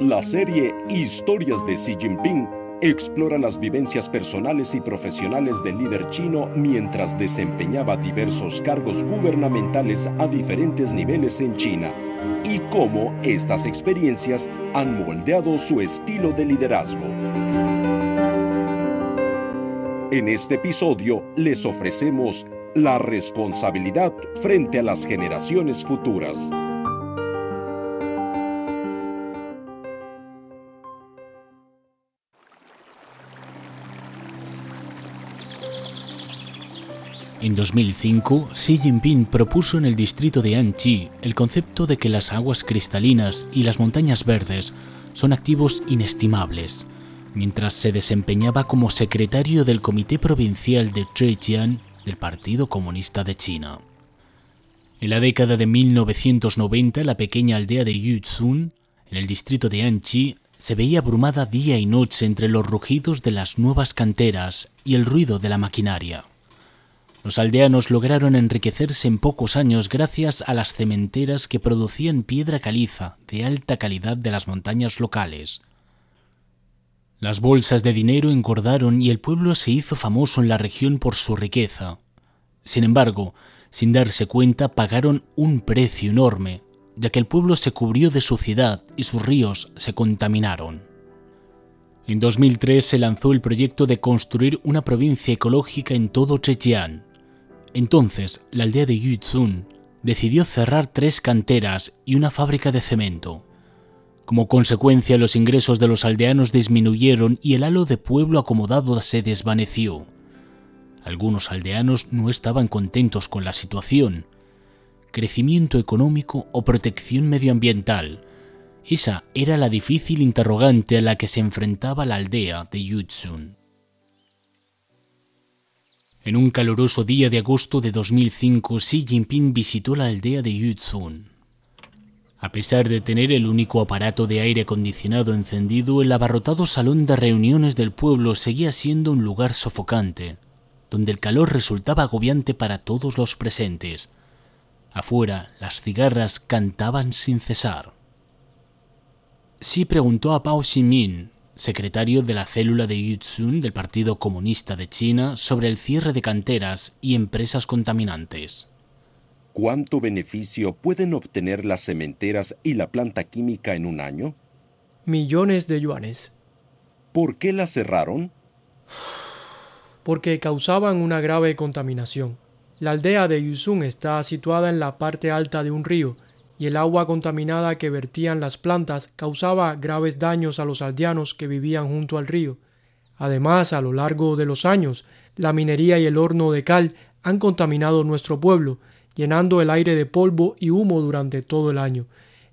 La serie Historias de Xi Jinping explora las vivencias personales y profesionales del líder chino mientras desempeñaba diversos cargos gubernamentales a diferentes niveles en China y cómo estas experiencias han moldeado su estilo de liderazgo. En este episodio les ofrecemos la responsabilidad frente a las generaciones futuras. En 2005, Xi Jinping propuso en el distrito de Anchi el concepto de que las aguas cristalinas y las montañas verdes son activos inestimables, mientras se desempeñaba como secretario del Comité Provincial de Zhejiang del Partido Comunista de China. En la década de 1990, la pequeña aldea de Yuzhun, en el distrito de Anchi, se veía abrumada día y noche entre los rugidos de las nuevas canteras y el ruido de la maquinaria. Los aldeanos lograron enriquecerse en pocos años gracias a las cementeras que producían piedra caliza de alta calidad de las montañas locales. Las bolsas de dinero engordaron y el pueblo se hizo famoso en la región por su riqueza. Sin embargo, sin darse cuenta, pagaron un precio enorme, ya que el pueblo se cubrió de suciedad y sus ríos se contaminaron. En 2003 se lanzó el proyecto de construir una provincia ecológica en todo Zhejiang, entonces, la aldea de Yuzhun decidió cerrar tres canteras y una fábrica de cemento. Como consecuencia, los ingresos de los aldeanos disminuyeron y el halo de pueblo acomodado se desvaneció. Algunos aldeanos no estaban contentos con la situación. ¿Crecimiento económico o protección medioambiental? Esa era la difícil interrogante a la que se enfrentaba la aldea de Yuzhun. En un caluroso día de agosto de 2005, Xi Jinping visitó la aldea de Yuzhun. A pesar de tener el único aparato de aire acondicionado encendido, el abarrotado salón de reuniones del pueblo seguía siendo un lugar sofocante, donde el calor resultaba agobiante para todos los presentes. Afuera, las cigarras cantaban sin cesar. Xi preguntó a Pao Ximin, secretario de la célula de Yuzhun del Partido Comunista de China, sobre el cierre de canteras y empresas contaminantes. ¿Cuánto beneficio pueden obtener las cementeras y la planta química en un año? Millones de yuanes. ¿Por qué las cerraron? Porque causaban una grave contaminación. La aldea de Yuzhun está situada en la parte alta de un río y el agua contaminada que vertían las plantas causaba graves daños a los aldeanos que vivían junto al río. Además, a lo largo de los años, la minería y el horno de cal han contaminado nuestro pueblo, llenando el aire de polvo y humo durante todo el año.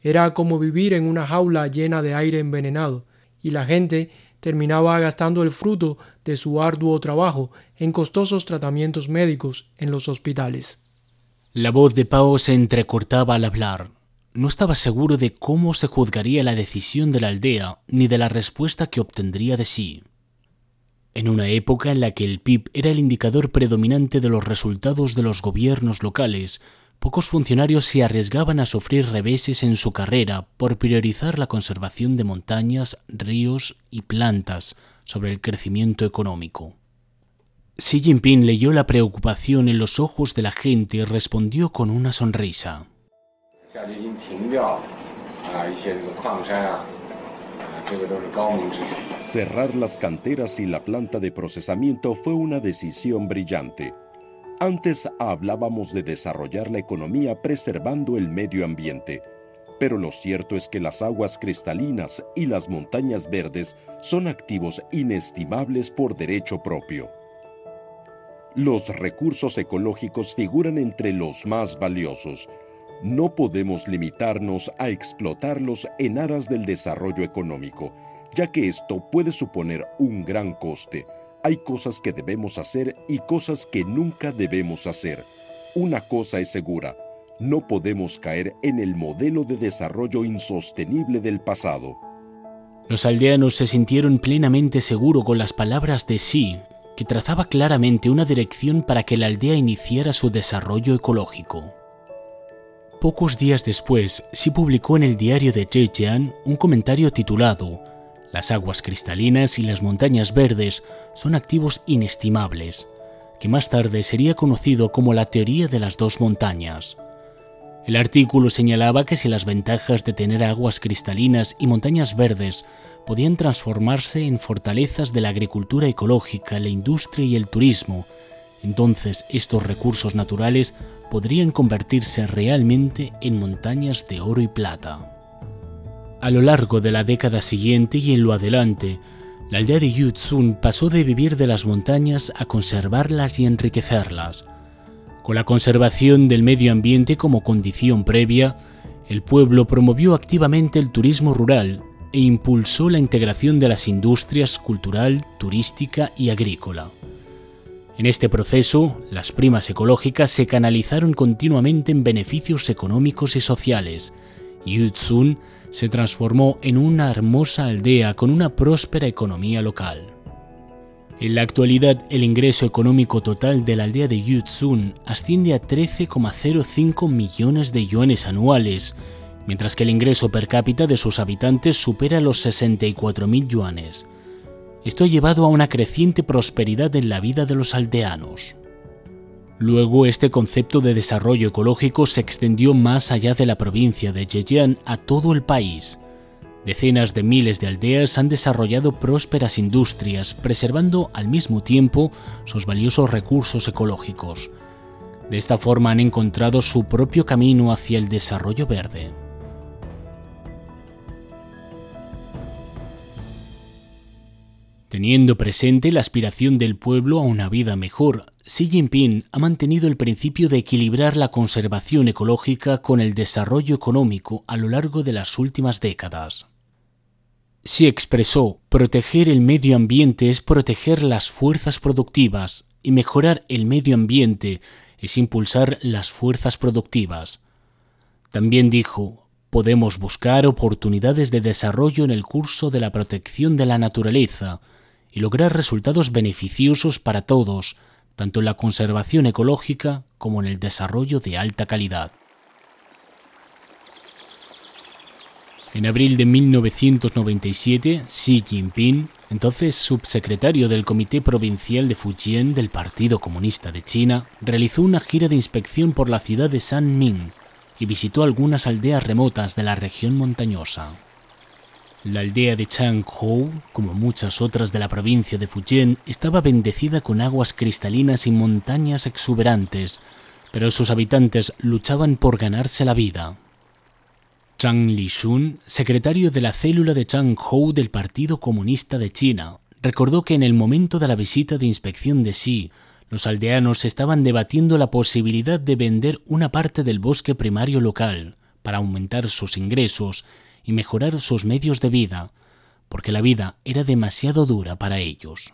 Era como vivir en una jaula llena de aire envenenado, y la gente terminaba gastando el fruto de su arduo trabajo en costosos tratamientos médicos en los hospitales. La voz de Pao se entrecortaba al hablar no estaba seguro de cómo se juzgaría la decisión de la aldea ni de la respuesta que obtendría de sí. En una época en la que el PIB era el indicador predominante de los resultados de los gobiernos locales, pocos funcionarios se arriesgaban a sufrir reveses en su carrera por priorizar la conservación de montañas, ríos y plantas sobre el crecimiento económico. Xi Jinping leyó la preocupación en los ojos de la gente y respondió con una sonrisa. Cerrar las canteras y la planta de procesamiento fue una decisión brillante. Antes hablábamos de desarrollar la economía preservando el medio ambiente, pero lo cierto es que las aguas cristalinas y las montañas verdes son activos inestimables por derecho propio. Los recursos ecológicos figuran entre los más valiosos, no podemos limitarnos a explotarlos en aras del desarrollo económico, ya que esto puede suponer un gran coste. Hay cosas que debemos hacer y cosas que nunca debemos hacer. Una cosa es segura, no podemos caer en el modelo de desarrollo insostenible del pasado. Los aldeanos se sintieron plenamente seguros con las palabras de sí, que trazaba claramente una dirección para que la aldea iniciara su desarrollo ecológico. Pocos días después, sí publicó en el diario de Zhejiang un comentario titulado Las aguas cristalinas y las montañas verdes son activos inestimables, que más tarde sería conocido como la teoría de las dos montañas. El artículo señalaba que si las ventajas de tener aguas cristalinas y montañas verdes podían transformarse en fortalezas de la agricultura ecológica, la industria y el turismo, entonces estos recursos naturales podrían convertirse realmente en montañas de oro y plata. A lo largo de la década siguiente y en lo adelante, la aldea de Yutsun pasó de vivir de las montañas a conservarlas y enriquecerlas. Con la conservación del medio ambiente como condición previa, el pueblo promovió activamente el turismo rural e impulsó la integración de las industrias cultural, turística y agrícola. En este proceso, las primas ecológicas se canalizaron continuamente en beneficios económicos y sociales, Yutsun se transformó en una hermosa aldea con una próspera economía local. En la actualidad, el ingreso económico total de la aldea de Yutsun asciende a 13,05 millones de yuanes anuales, mientras que el ingreso per cápita de sus habitantes supera los 64.000 yuanes. Esto ha llevado a una creciente prosperidad en la vida de los aldeanos. Luego, este concepto de desarrollo ecológico se extendió más allá de la provincia de Zhejiang a todo el país. Decenas de miles de aldeas han desarrollado prósperas industrias, preservando al mismo tiempo sus valiosos recursos ecológicos. De esta forma han encontrado su propio camino hacia el desarrollo verde. Teniendo presente la aspiración del pueblo a una vida mejor, Xi Jinping ha mantenido el principio de equilibrar la conservación ecológica con el desarrollo económico a lo largo de las últimas décadas. Xi expresó, proteger el medio ambiente es proteger las fuerzas productivas y mejorar el medio ambiente es impulsar las fuerzas productivas. También dijo, podemos buscar oportunidades de desarrollo en el curso de la protección de la naturaleza, y lograr resultados beneficiosos para todos, tanto en la conservación ecológica como en el desarrollo de alta calidad. En abril de 1997, Xi Jinping, entonces subsecretario del Comité Provincial de Fujian del Partido Comunista de China, realizó una gira de inspección por la ciudad de Sanmin y visitó algunas aldeas remotas de la región montañosa. La aldea de Changhou, como muchas otras de la provincia de Fujian, estaba bendecida con aguas cristalinas y montañas exuberantes, pero sus habitantes luchaban por ganarse la vida. Zhang Lishun, secretario de la célula de Changhou del Partido Comunista de China, recordó que en el momento de la visita de inspección de Xi, los aldeanos estaban debatiendo la posibilidad de vender una parte del bosque primario local para aumentar sus ingresos y mejorar sus medios de vida, porque la vida era demasiado dura para ellos.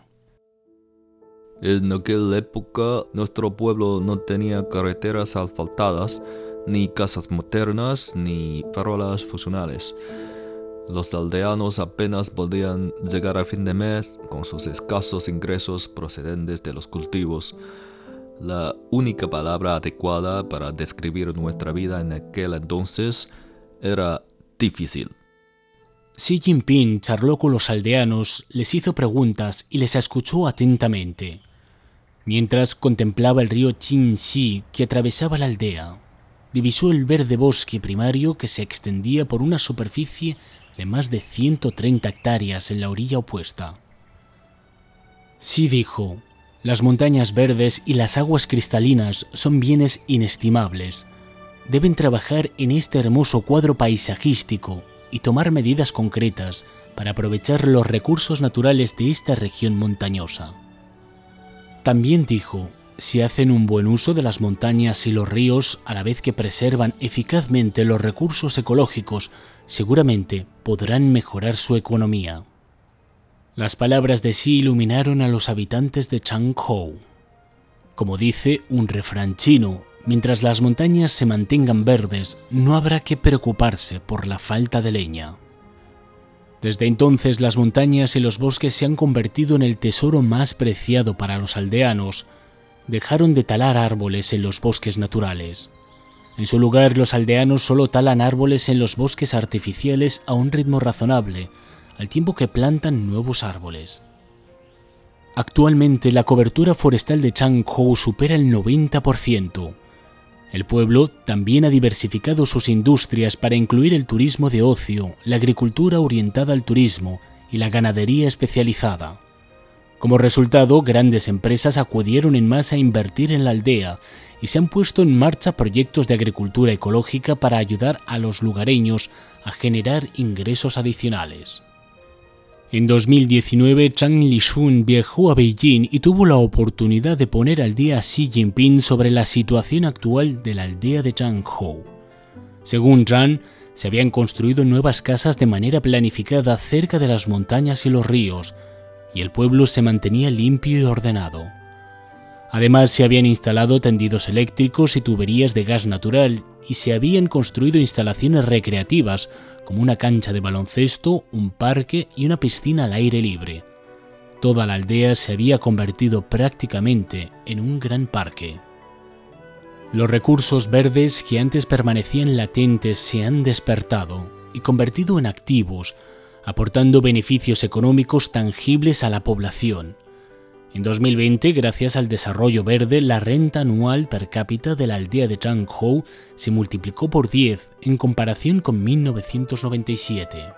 En aquella época nuestro pueblo no tenía carreteras asfaltadas, ni casas modernas, ni farolas funcionales. Los aldeanos apenas podían llegar a fin de mes con sus escasos ingresos procedentes de los cultivos. La única palabra adecuada para describir nuestra vida en aquel entonces era difícil. Xi Jinping charló con los aldeanos, les hizo preguntas y les escuchó atentamente, mientras contemplaba el río Qinxi que atravesaba la aldea. Divisó el verde bosque primario que se extendía por una superficie de más de 130 hectáreas en la orilla opuesta. Xi dijo, las montañas verdes y las aguas cristalinas son bienes inestimables, deben trabajar en este hermoso cuadro paisajístico y tomar medidas concretas para aprovechar los recursos naturales de esta región montañosa. También dijo, si hacen un buen uso de las montañas y los ríos a la vez que preservan eficazmente los recursos ecológicos, seguramente podrán mejorar su economía. Las palabras de sí iluminaron a los habitantes de Changhou. Como dice un refrán chino, Mientras las montañas se mantengan verdes, no habrá que preocuparse por la falta de leña. Desde entonces las montañas y los bosques se han convertido en el tesoro más preciado para los aldeanos. Dejaron de talar árboles en los bosques naturales. En su lugar, los aldeanos solo talan árboles en los bosques artificiales a un ritmo razonable, al tiempo que plantan nuevos árboles. Actualmente la cobertura forestal de Changzhou supera el 90%. El pueblo también ha diversificado sus industrias para incluir el turismo de ocio, la agricultura orientada al turismo y la ganadería especializada. Como resultado, grandes empresas acudieron en masa a invertir en la aldea y se han puesto en marcha proyectos de agricultura ecológica para ayudar a los lugareños a generar ingresos adicionales. En 2019, Chang Lishun viajó a Beijing y tuvo la oportunidad de poner al día a Xi Jinping sobre la situación actual de la aldea de Changzhou. Según Zhang, se habían construido nuevas casas de manera planificada cerca de las montañas y los ríos, y el pueblo se mantenía limpio y ordenado. Además, se habían instalado tendidos eléctricos y tuberías de gas natural y se habían construido instalaciones recreativas como una cancha de baloncesto, un parque y una piscina al aire libre. Toda la aldea se había convertido prácticamente en un gran parque. Los recursos verdes que antes permanecían latentes se han despertado y convertido en activos, aportando beneficios económicos tangibles a la población en 2020, gracias al desarrollo verde, la renta anual per cápita de la aldea de Changzhou se multiplicó por 10 en comparación con 1997.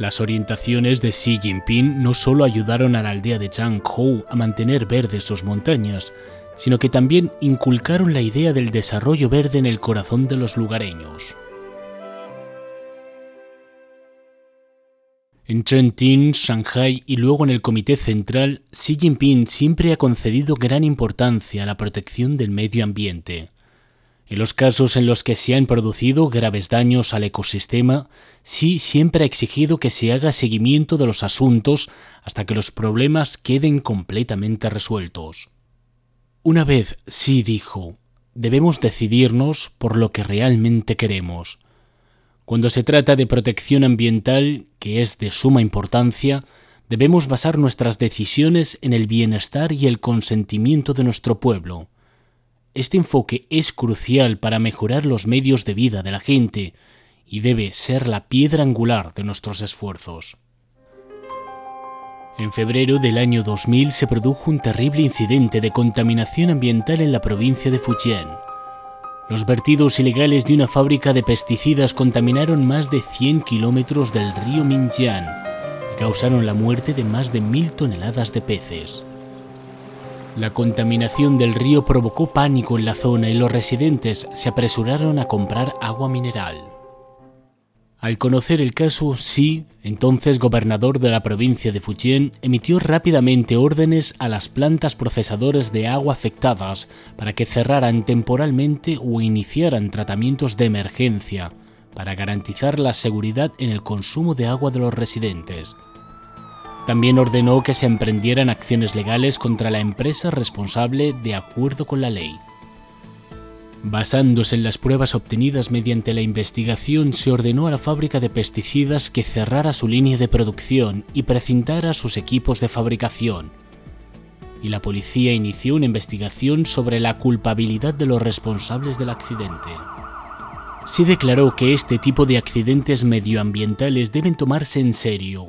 Las orientaciones de Xi Jinping no solo ayudaron a la aldea de Changzhou a mantener verdes sus montañas, sino que también inculcaron la idea del desarrollo verde en el corazón de los lugareños. En Trentin, Shanghai y luego en el Comité Central, Xi Jinping siempre ha concedido gran importancia a la protección del medio ambiente. En los casos en los que se han producido graves daños al ecosistema, Xi siempre ha exigido que se haga seguimiento de los asuntos hasta que los problemas queden completamente resueltos. Una vez Xi dijo, debemos decidirnos por lo que realmente queremos, cuando se trata de protección ambiental, que es de suma importancia, debemos basar nuestras decisiones en el bienestar y el consentimiento de nuestro pueblo. Este enfoque es crucial para mejorar los medios de vida de la gente y debe ser la piedra angular de nuestros esfuerzos. En febrero del año 2000 se produjo un terrible incidente de contaminación ambiental en la provincia de Fujian. Los vertidos ilegales de una fábrica de pesticidas contaminaron más de 100 kilómetros del río Minjiang y causaron la muerte de más de mil toneladas de peces. La contaminación del río provocó pánico en la zona y los residentes se apresuraron a comprar agua mineral. Al conocer el caso, Xi, entonces gobernador de la provincia de Fujian, emitió rápidamente órdenes a las plantas procesadoras de agua afectadas para que cerraran temporalmente o iniciaran tratamientos de emergencia para garantizar la seguridad en el consumo de agua de los residentes. También ordenó que se emprendieran acciones legales contra la empresa responsable de acuerdo con la ley. Basándose en las pruebas obtenidas mediante la investigación, se ordenó a la fábrica de pesticidas que cerrara su línea de producción y precintara sus equipos de fabricación. Y la policía inició una investigación sobre la culpabilidad de los responsables del accidente. Se declaró que este tipo de accidentes medioambientales deben tomarse en serio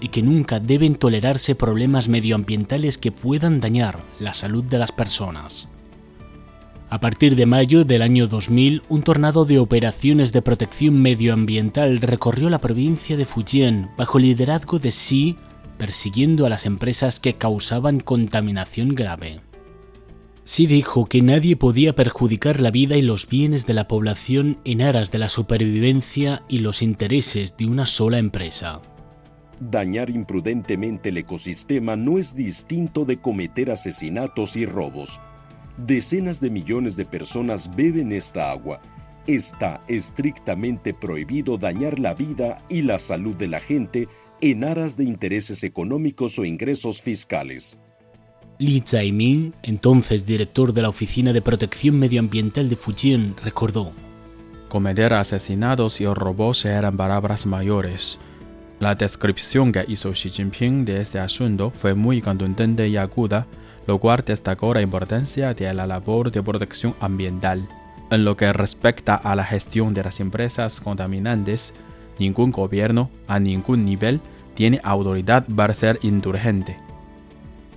y que nunca deben tolerarse problemas medioambientales que puedan dañar la salud de las personas. A partir de mayo del año 2000, un tornado de operaciones de protección medioambiental recorrió la provincia de Fujian bajo liderazgo de Xi, persiguiendo a las empresas que causaban contaminación grave. Xi dijo que nadie podía perjudicar la vida y los bienes de la población en aras de la supervivencia y los intereses de una sola empresa. Dañar imprudentemente el ecosistema no es distinto de cometer asesinatos y robos Decenas de millones de personas beben esta agua. Está estrictamente prohibido dañar la vida y la salud de la gente en aras de intereses económicos o ingresos fiscales. Li Zaiming, entonces director de la Oficina de Protección Medioambiental de Fujian, recordó: Cometer asesinatos y robos eran palabras mayores. La descripción que hizo Xi Jinping de este asunto fue muy contundente y aguda, lo cual destacó la importancia de la labor de protección ambiental. En lo que respecta a la gestión de las empresas contaminantes, ningún gobierno a ningún nivel tiene autoridad para ser indulgente.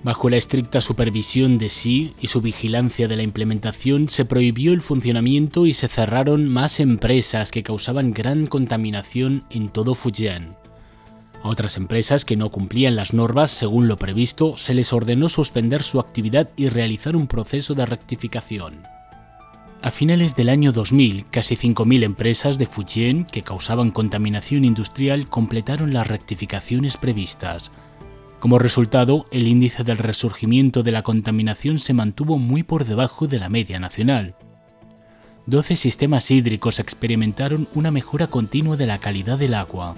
Bajo la estricta supervisión de Xi y su vigilancia de la implementación, se prohibió el funcionamiento y se cerraron más empresas que causaban gran contaminación en todo Fujian. A otras empresas que no cumplían las normas según lo previsto, se les ordenó suspender su actividad y realizar un proceso de rectificación. A finales del año 2000, casi 5.000 empresas de Fujian que causaban contaminación industrial completaron las rectificaciones previstas. Como resultado, el índice del resurgimiento de la contaminación se mantuvo muy por debajo de la media nacional. 12 sistemas hídricos experimentaron una mejora continua de la calidad del agua.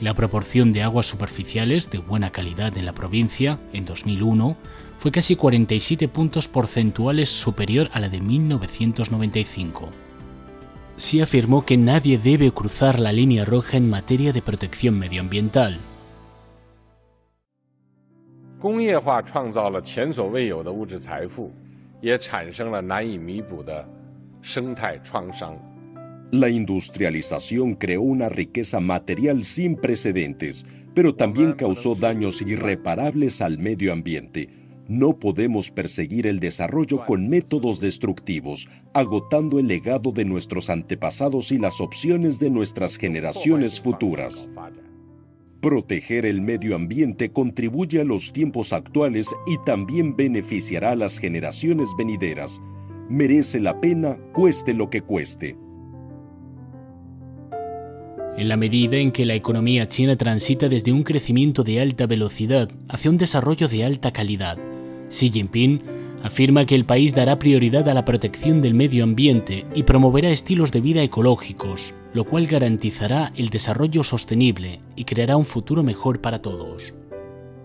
La proporción de aguas superficiales de buena calidad en la provincia, en 2001, fue casi 47 puntos porcentuales superior a la de 1995. Sí afirmó que nadie debe cruzar la línea roja en materia de protección medioambiental. La industrialización creó una riqueza material sin precedentes, pero también causó daños irreparables al medio ambiente. No podemos perseguir el desarrollo con métodos destructivos, agotando el legado de nuestros antepasados y las opciones de nuestras generaciones futuras. Proteger el medio ambiente contribuye a los tiempos actuales y también beneficiará a las generaciones venideras. Merece la pena, cueste lo que cueste. En la medida en que la economía china transita desde un crecimiento de alta velocidad hacia un desarrollo de alta calidad, Xi Jinping afirma que el país dará prioridad a la protección del medio ambiente y promoverá estilos de vida ecológicos, lo cual garantizará el desarrollo sostenible y creará un futuro mejor para todos.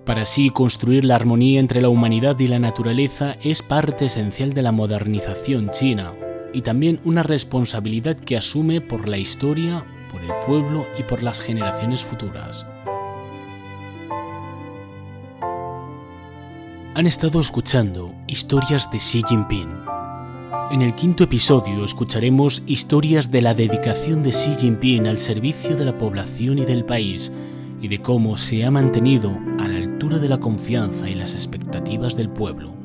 Para así construir la armonía entre la humanidad y la naturaleza es parte esencial de la modernización china y también una responsabilidad que asume por la historia, por el pueblo y por las generaciones futuras. Han estado escuchando historias de Xi Jinping. En el quinto episodio escucharemos historias de la dedicación de Xi Jinping al servicio de la población y del país y de cómo se ha mantenido a la altura de la confianza y las expectativas del pueblo.